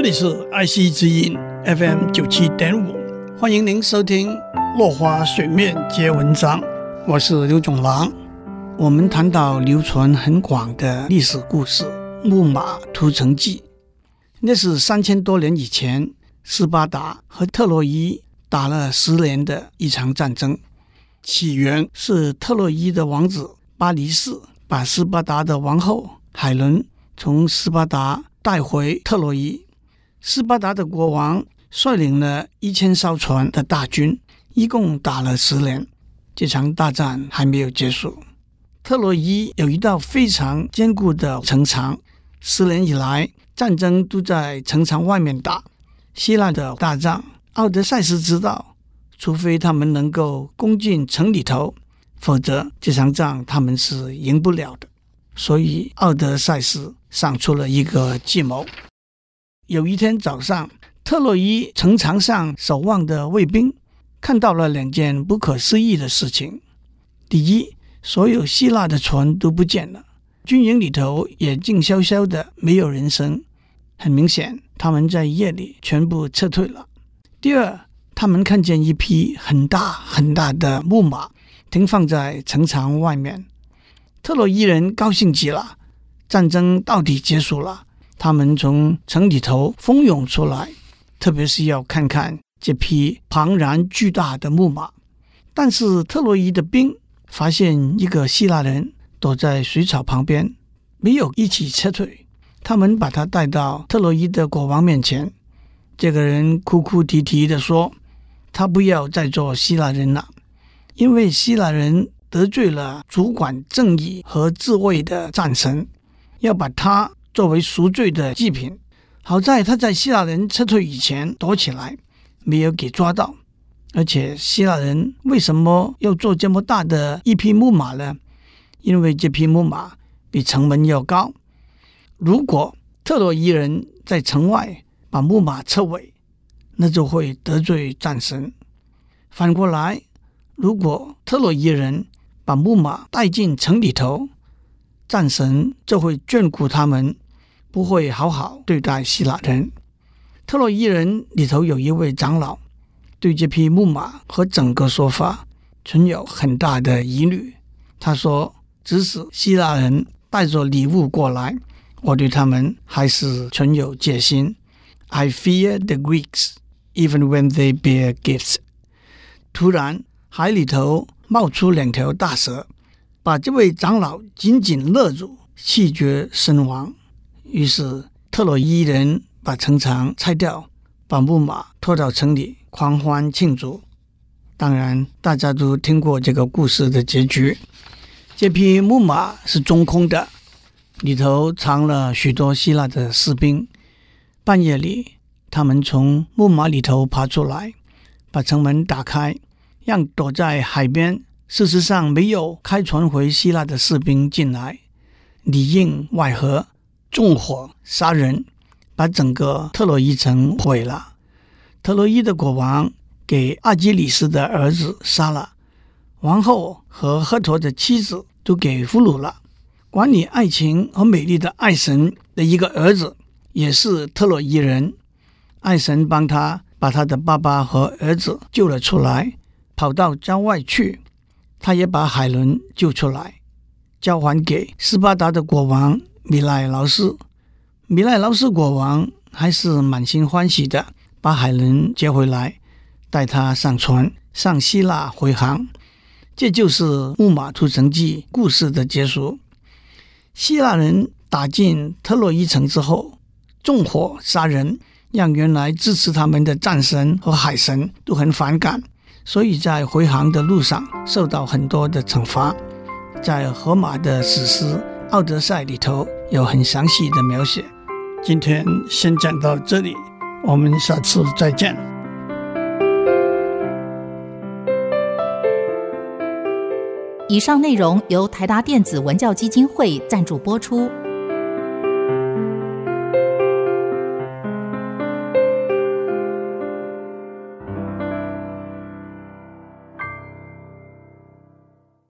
这里是爱惜之音 FM 九七点五，欢迎您收听《落花水面皆文章》，我是刘总郎。我们谈到流传很广的历史故事《木马屠城记》，那是三千多年以前，斯巴达和特洛伊打了十年的一场战争。起源是特洛伊的王子巴黎士把斯巴达的王后海伦从斯巴达带回特洛伊。斯巴达的国王率领了一千艘船的大军，一共打了十年。这场大战还没有结束。特洛伊有一道非常坚固的城墙，十年以来战争都在城墙外面打。希腊的大仗奥德赛斯知道，除非他们能够攻进城里头，否则这场仗他们是赢不了的。所以奥德赛斯想出了一个计谋。有一天早上，特洛伊城墙上守望的卫兵看到了两件不可思议的事情：第一，所有希腊的船都不见了，军营里头也静悄悄的，没有人声。很明显，他们在夜里全部撤退了。第二，他们看见一匹很大很大的木马停放在城墙外面。特洛伊人高兴极了，战争到底结束了。他们从城里头蜂拥出来，特别是要看看这匹庞然巨大的木马。但是特洛伊的兵发现一个希腊人躲在水草旁边，没有一起撤退。他们把他带到特洛伊的国王面前。这个人哭哭啼啼地说：“他不要再做希腊人了，因为希腊人得罪了主管正义和智慧的战神，要把他。”作为赎罪的祭品，好在他在希腊人撤退以前躲起来，没有给抓到。而且希腊人为什么要做这么大的一匹木马呢？因为这匹木马比城门要高。如果特洛伊人在城外把木马撤毁，那就会得罪战神。反过来，如果特洛伊人把木马带进城里头，战神就会眷顾他们，不会好好对待希腊人。特洛伊人里头有一位长老，对这匹木马和整个说法存有很大的疑虑。他说：“即使希腊人带着礼物过来，我对他们还是存有戒心。I fear the Greeks even when they bear gifts。”突然，海里头冒出两条大蛇。把这位长老紧紧勒住，气绝身亡。于是特洛伊人把城墙拆掉，把木马拖到城里狂欢庆祝。当然，大家都听过这个故事的结局。这匹木马是中空的，里头藏了许多希腊的士兵。半夜里，他们从木马里头爬出来，把城门打开，让躲在海边。事实上，没有开船回希腊的士兵进来，里应外合，纵火杀人，把整个特洛伊城毁了。特洛伊的国王给阿基里斯的儿子杀了，王后和赫陀的妻子都给俘虏了。管理爱情和美丽的爱神的一个儿子也是特洛伊人，爱神帮他把他的爸爸和儿子救了出来，跑到郊外去。他也把海伦救出来，交还给斯巴达的国王米赖劳斯。米赖劳斯国王还是满心欢喜的，把海伦接回来，带他上船上希腊回航。这就是《木马屠城记》故事的结束。希腊人打进特洛伊城之后，纵火杀人，让原来支持他们的战神和海神都很反感。所以在回航的路上受到很多的惩罚，在荷马的史诗《奥德赛》里头有很详细的描写。今天先讲到这里，我们下次再见。以上内容由台达电子文教基金会赞助播出。